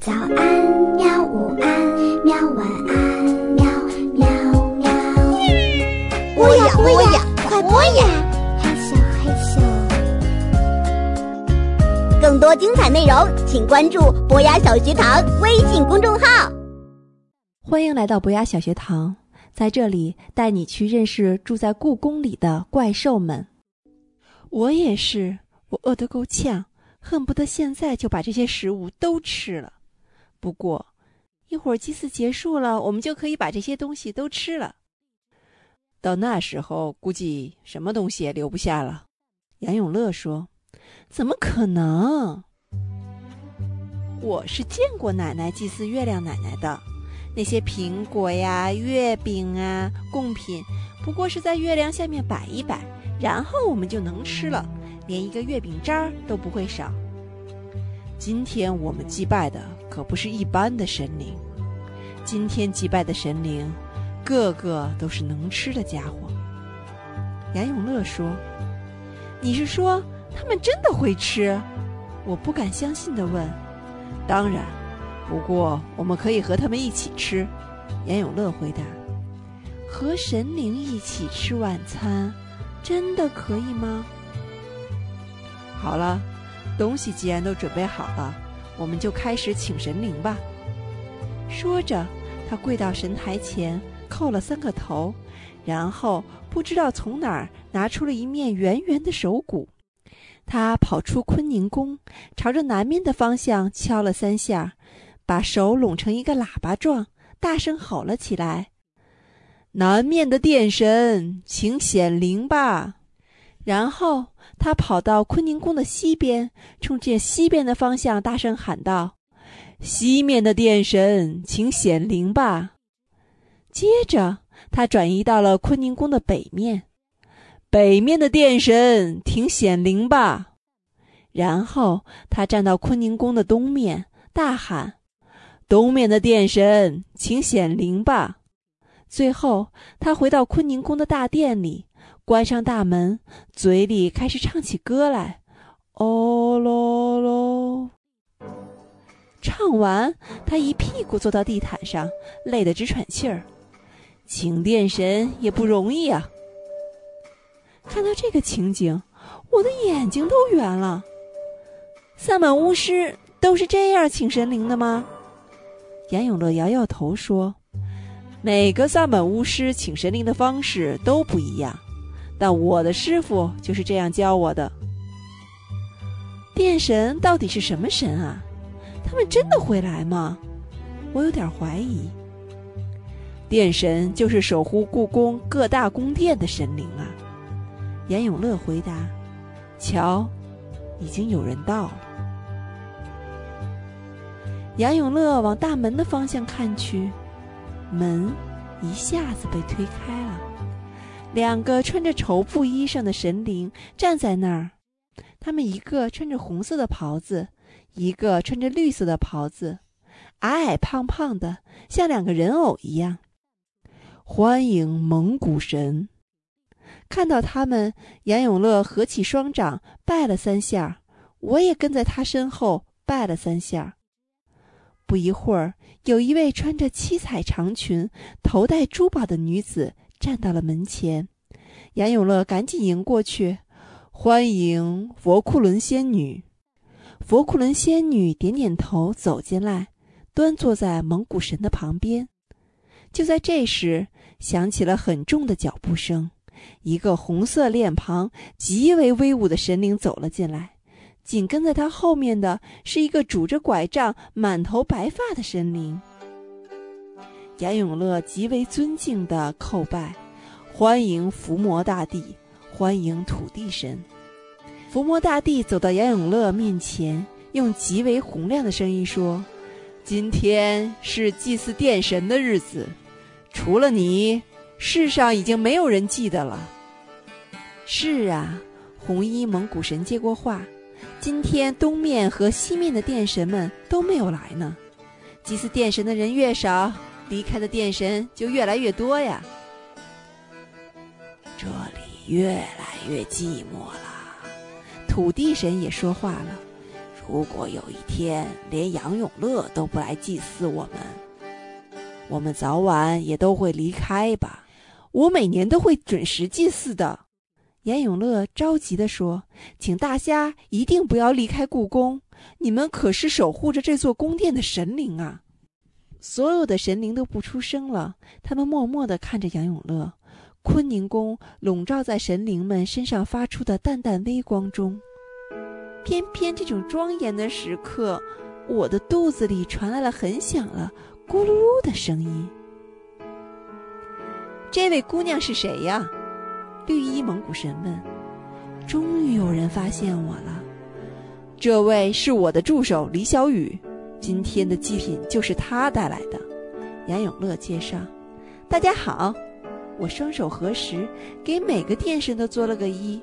早安，喵！午安，喵！晚安，喵喵喵。播呀播呀，快播呀！害羞害羞。更多精彩内容，请关注博雅小学堂微信公众号。欢迎来到博雅小学堂，在这里带你去认识住在故宫里的怪兽们。我也是，我饿得够呛，恨不得现在就把这些食物都吃了。不过，一会儿祭祀结束了，我们就可以把这些东西都吃了。到那时候，估计什么东西也留不下了。杨永乐说：“怎么可能？我是见过奶奶祭祀月亮奶奶的，那些苹果呀、月饼啊、贡品，不过是在月亮下面摆一摆，然后我们就能吃了，连一个月饼渣儿都不会少。今天我们祭拜的。”可不是一般的神灵，今天祭拜的神灵，个个都是能吃的家伙。杨永乐说：“你是说他们真的会吃？”我不敢相信的问：“当然，不过我们可以和他们一起吃。”严永乐回答：“和神灵一起吃晚餐，真的可以吗？”好了，东西既然都准备好了。我们就开始请神灵吧。说着，他跪到神台前，叩了三个头，然后不知道从哪儿拿出了一面圆圆的手鼓。他跑出坤宁宫，朝着南面的方向敲了三下，把手拢成一个喇叭状，大声吼了起来：“南面的殿神，请显灵吧！”然后。他跑到坤宁宫的西边，冲着西边的方向大声喊道：“西面的殿神，请显灵吧！”接着，他转移到了坤宁宫的北面，“北面的殿神，请显灵吧！”然后，他站到坤宁宫的东面，大喊：“东面的殿神，请显灵吧！”最后，他回到坤宁宫的大殿里。关上大门，嘴里开始唱起歌来，哦喽喽。唱完，他一屁股坐到地毯上，累得直喘气儿。请电神也不容易啊！看到这个情景，我的眼睛都圆了。萨满巫师都是这样请神灵的吗？杨永乐摇摇头说：“每个萨满巫师请神灵的方式都不一样。”但我的师傅就是这样教我的。殿神到底是什么神啊？他们真的会来吗？我有点怀疑。殿神就是守护故宫各大宫殿的神灵啊。严永乐回答：“瞧，已经有人到了。”杨永乐往大门的方向看去，门一下子被推开了。两个穿着绸布衣裳的神灵站在那儿，他们一个穿着红色的袍子，一个穿着绿色的袍子，矮矮胖胖的，像两个人偶一样。欢迎蒙古神！看到他们，杨永乐合起双掌拜了三下，我也跟在他身后拜了三下。不一会儿，有一位穿着七彩长裙、头戴珠宝的女子。站到了门前，杨永乐赶紧迎过去，欢迎佛库伦仙女。佛库伦仙女点点头，走进来，端坐在蒙古神的旁边。就在这时，响起了很重的脚步声，一个红色脸庞、极为威武的神灵走了进来，紧跟在他后面的是一个拄着拐杖、满头白发的神灵。杨永乐极为尊敬地叩拜，欢迎伏魔大帝，欢迎土地神。伏魔大帝走到杨永乐面前，用极为洪亮的声音说：“今天是祭祀殿神的日子，除了你，世上已经没有人记得了。”是啊，红衣蒙古神接过话：“今天东面和西面的殿神们都没有来呢，祭祀殿神的人越少。”离开的殿神就越来越多呀，这里越来越寂寞了。土地神也说话了：“如果有一天连杨永乐都不来祭祀我们，我们早晚也都会离开吧。我每年都会准时祭祀的。严永乐着急地说：“请大家一定不要离开故宫，你们可是守护着这座宫殿的神灵啊！”所有的神灵都不出声了，他们默默地看着杨永乐。坤宁宫笼罩在神灵们身上发出的淡淡微光中。偏偏这种庄严的时刻，我的肚子里传来了很响了“咕噜噜”的声音。这位姑娘是谁呀？绿衣蒙古神问：“终于有人发现我了。这位是我的助手李小雨，今天的祭品就是他带来的。”杨永乐介绍：“大家好。”我双手合十，给每个殿神都做了个揖。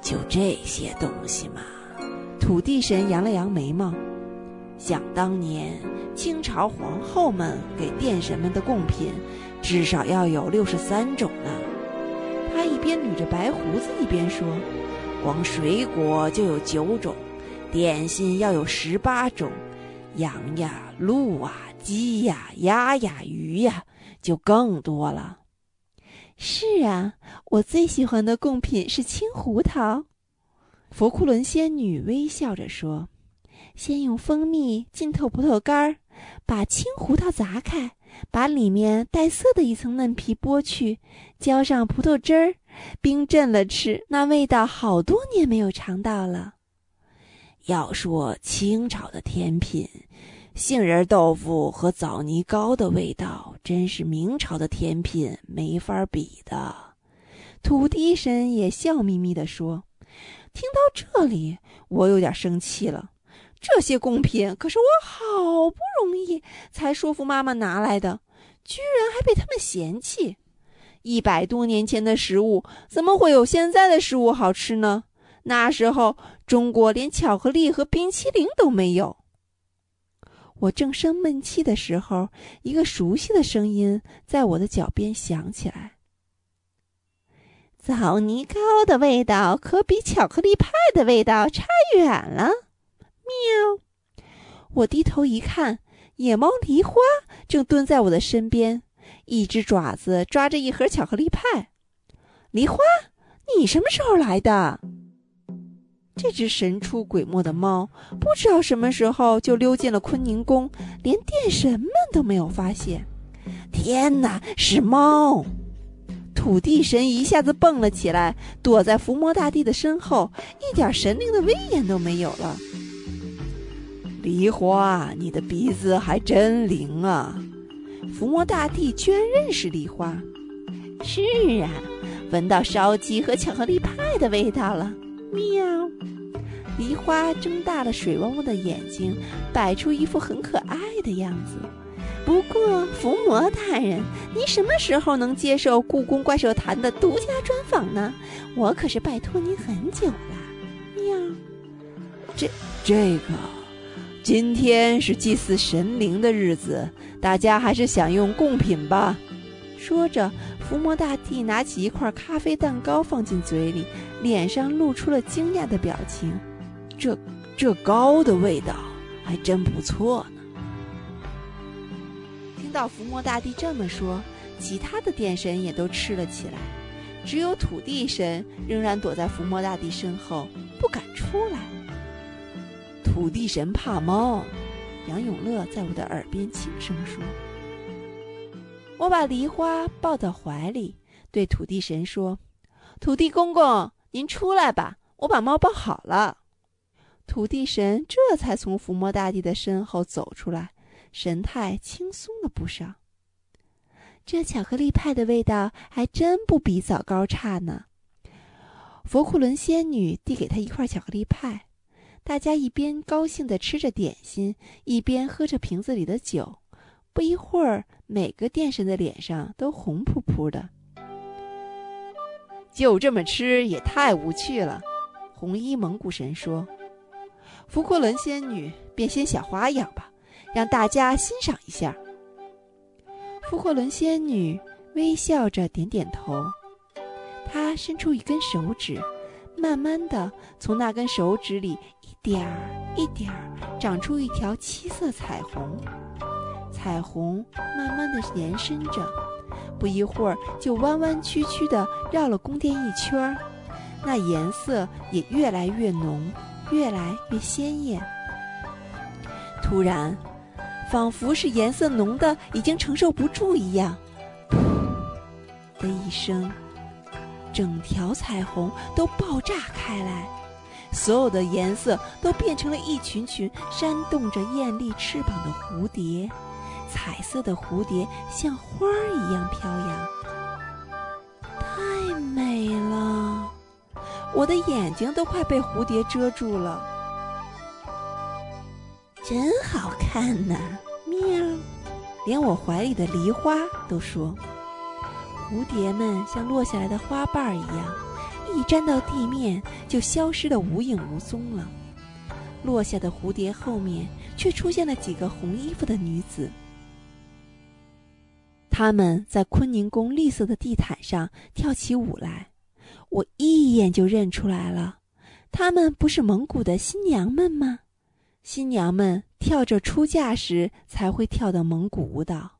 就这些东西嘛？土地神扬了扬眉毛。想当年，清朝皇后们给殿神们的贡品，至少要有六十三种呢。他一边捋着白胡子，一边说：“光水果就有九种，点心要有十八种，羊呀、鹿啊、鸡呀、鸭呀、鱼呀，就更多了。”是啊，我最喜欢的贡品是青胡桃。佛库伦仙女微笑着说：“先用蜂蜜浸透葡萄干儿，把青胡桃砸开。”把里面带色的一层嫩皮剥去，浇上葡萄汁儿，冰镇了吃，那味道好多年没有尝到了。要说清朝的甜品，杏仁豆腐和枣泥糕的味道，真是明朝的甜品没法比的。土地神也笑眯眯地说：“听到这里，我有点生气了。”这些贡品可是我好不容易才说服妈妈拿来的，居然还被他们嫌弃。一百多年前的食物怎么会有现在的食物好吃呢？那时候中国连巧克力和冰淇淋都没有。我正生闷气的时候，一个熟悉的声音在我的脚边响起来：“枣泥糕的味道可比巧克力派的味道差远了。”喵！我低头一看，野猫梨花正蹲在我的身边，一只爪子抓着一盒巧克力派。梨花，你什么时候来的？这只神出鬼没的猫，不知道什么时候就溜进了坤宁宫，连殿神们都没有发现。天哪，是猫！土地神一下子蹦了起来，躲在伏魔大帝的身后，一点神灵的威严都没有了。梨花，你的鼻子还真灵啊！伏魔大帝居然认识梨花。是啊，闻到烧鸡和巧克力派的味道了。喵！梨花睁大了水汪汪的眼睛，摆出一副很可爱的样子。不过，伏魔大人，您什么时候能接受故宫怪兽坛的独家专访呢？我可是拜托您很久了。喵！这这个。今天是祭祀神灵的日子，大家还是享用贡品吧。说着，伏魔大帝拿起一块咖啡蛋糕放进嘴里，脸上露出了惊讶的表情。这这糕的味道还真不错呢。听到伏魔大帝这么说，其他的殿神也都吃了起来，只有土地神仍然躲在伏魔大帝身后，不敢出来。土地神怕猫，杨永乐在我的耳边轻声说：“我把梨花抱到怀里，对土地神说：‘土地公公，您出来吧，我把猫抱好了。’土地神这才从伏魔大帝的身后走出来，神态轻松了不少。这巧克力派的味道还真不比枣糕差呢。”佛库伦仙女递给他一块巧克力派。大家一边高兴地吃着点心，一边喝着瓶子里的酒。不一会儿，每个殿神的脸上都红扑扑的。就这么吃也太无趣了，红衣蒙古神说。福库伦仙女变些小花样吧，让大家欣赏一下。福库伦仙女微笑着点点头，她伸出一根手指，慢慢的从那根手指里一。点儿一点儿长出一条七色彩虹。彩虹慢慢的延伸着，不一会儿就弯弯曲曲的绕了宫殿一圈儿，那颜色也越来越浓，越来越鲜艳。突然，仿佛是颜色浓的已经承受不住一样，噗的一声，整条彩虹都爆炸开来，所有的颜色都变成了一群群扇动着艳丽翅膀的蝴蝶。彩色的蝴蝶像花儿一样飘扬，太美了！我的眼睛都快被蝴蝶遮住了，真好看呐！喵，连我怀里的梨花都说，蝴蝶们像落下来的花瓣一样，一沾到地面就消失的无影无踪了。落下的蝴蝶后面却出现了几个红衣服的女子。他们在坤宁宫绿色的地毯上跳起舞来，我一眼就认出来了，他们不是蒙古的新娘们吗？新娘们跳着出嫁时才会跳的蒙古舞蹈，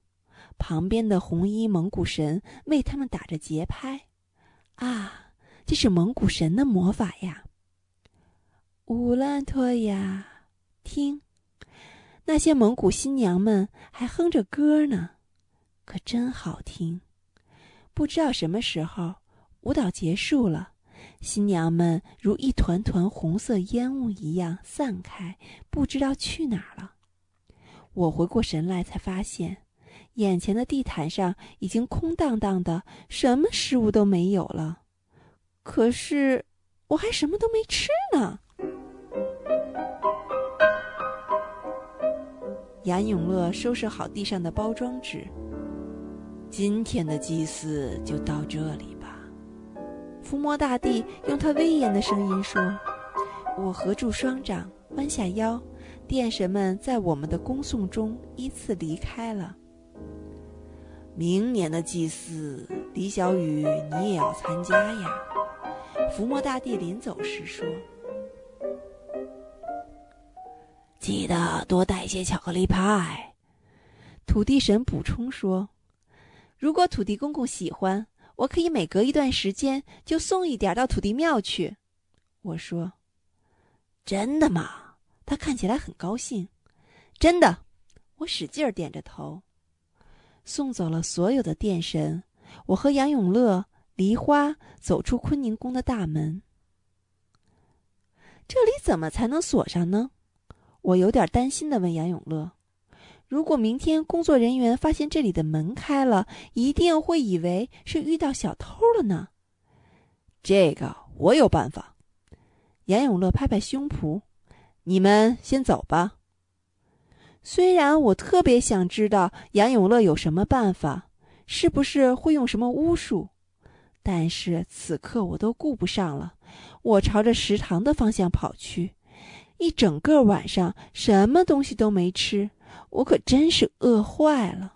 旁边的红衣蒙古神为他们打着节拍。啊，这是蒙古神的魔法呀！乌兰托娅，听，那些蒙古新娘们还哼着歌呢。可真好听！不知道什么时候舞蹈结束了，新娘们如一团团红色烟雾一样散开，不知道去哪儿了。我回过神来，才发现眼前的地毯上已经空荡荡的，什么食物都没有了。可是我还什么都没吃呢。杨永乐收拾好地上的包装纸。今天的祭祀就到这里吧。伏魔大帝用他威严的声音说：“我合住双掌，弯下腰，殿神们在我们的恭送中依次离开了。明年的祭祀，李小雨你也要参加呀。”伏魔大帝临走时说：“记得多带些巧克力派。”土地神补充说。如果土地公公喜欢，我可以每隔一段时间就送一点到土地庙去。我说：“真的吗？”他看起来很高兴。真的，我使劲点着头。送走了所有的殿神，我和杨永乐、梨花走出坤宁宫的大门。这里怎么才能锁上呢？我有点担心的问杨永乐。如果明天工作人员发现这里的门开了，一定会以为是遇到小偷了呢。这个我有办法。杨永乐拍拍胸脯：“你们先走吧。”虽然我特别想知道杨永乐有什么办法，是不是会用什么巫术，但是此刻我都顾不上了。我朝着食堂的方向跑去，一整个晚上什么东西都没吃。我可真是饿坏了。